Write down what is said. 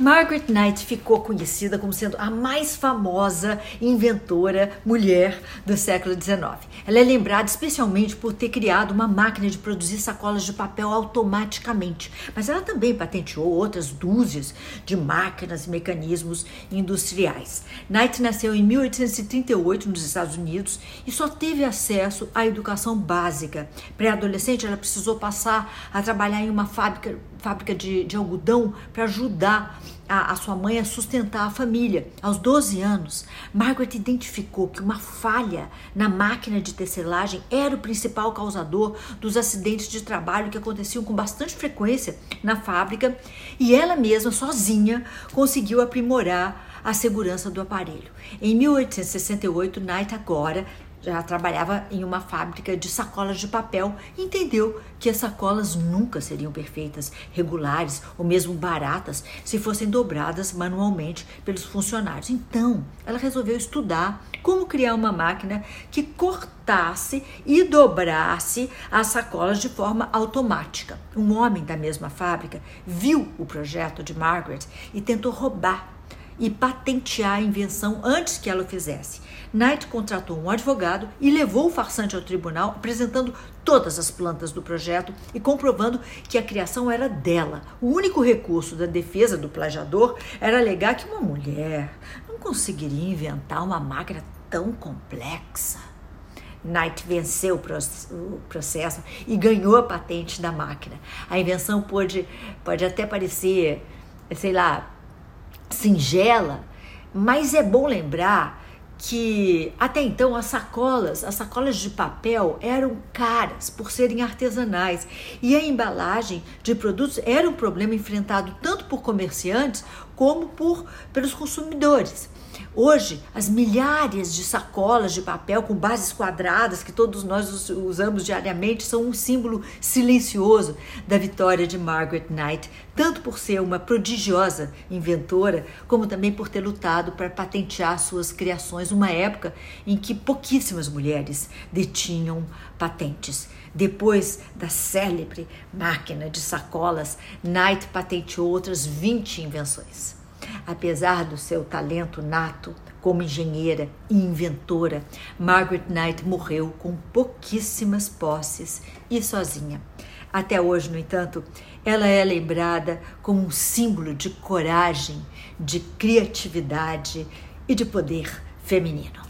Margaret Knight ficou conhecida como sendo a mais famosa inventora mulher do século XIX. Ela é lembrada especialmente por ter criado uma máquina de produzir sacolas de papel automaticamente, mas ela também patenteou outras dúzias de máquinas e mecanismos industriais. Knight nasceu em 1838 nos Estados Unidos e só teve acesso à educação básica. Pré-adolescente, ela precisou passar a trabalhar em uma fábrica fábrica de, de algodão para ajudar a, a, sua mãe a sustentar a família. Aos 12 anos, Margaret identificou que uma falha na máquina de tecelagem era o principal causador dos acidentes de trabalho que aconteciam com bastante frequência na fábrica e ela mesma, sozinha, conseguiu aprimorar a segurança do aparelho. Em 1868, Knight agora já trabalhava em uma fábrica de sacolas de papel e entendeu que as sacolas nunca seriam perfeitas, regulares ou mesmo baratas se fossem dobradas manualmente pelos funcionários. Então, ela resolveu estudar como criar uma máquina que cortasse e dobrasse as sacolas de forma automática. Um homem da mesma fábrica viu o projeto de Margaret e tentou roubar e patentear a invenção antes que ela o fizesse. Knight contratou um advogado e levou o farsante ao tribunal, apresentando todas as plantas do projeto e comprovando que a criação era dela. O único recurso da defesa do plagiador era alegar que uma mulher não conseguiria inventar uma máquina tão complexa. Knight venceu o processo e ganhou a patente da máquina. A invenção pode, pode até parecer, sei lá, singela, mas é bom lembrar que até então as sacolas, as sacolas de papel eram caras por serem artesanais e a embalagem de produtos era um problema enfrentado tanto por comerciantes como por pelos consumidores. Hoje, as milhares de sacolas de papel com bases quadradas que todos nós usamos diariamente são um símbolo silencioso da vitória de Margaret Knight, tanto por ser uma prodigiosa inventora, como também por ter lutado para patentear suas criações numa época em que pouquíssimas mulheres detinham patentes. Depois da célebre máquina de sacolas, Knight patenteou outras 20 invenções. Apesar do seu talento nato como engenheira e inventora, Margaret Knight morreu com pouquíssimas posses e sozinha. Até hoje, no entanto, ela é lembrada como um símbolo de coragem, de criatividade e de poder feminino.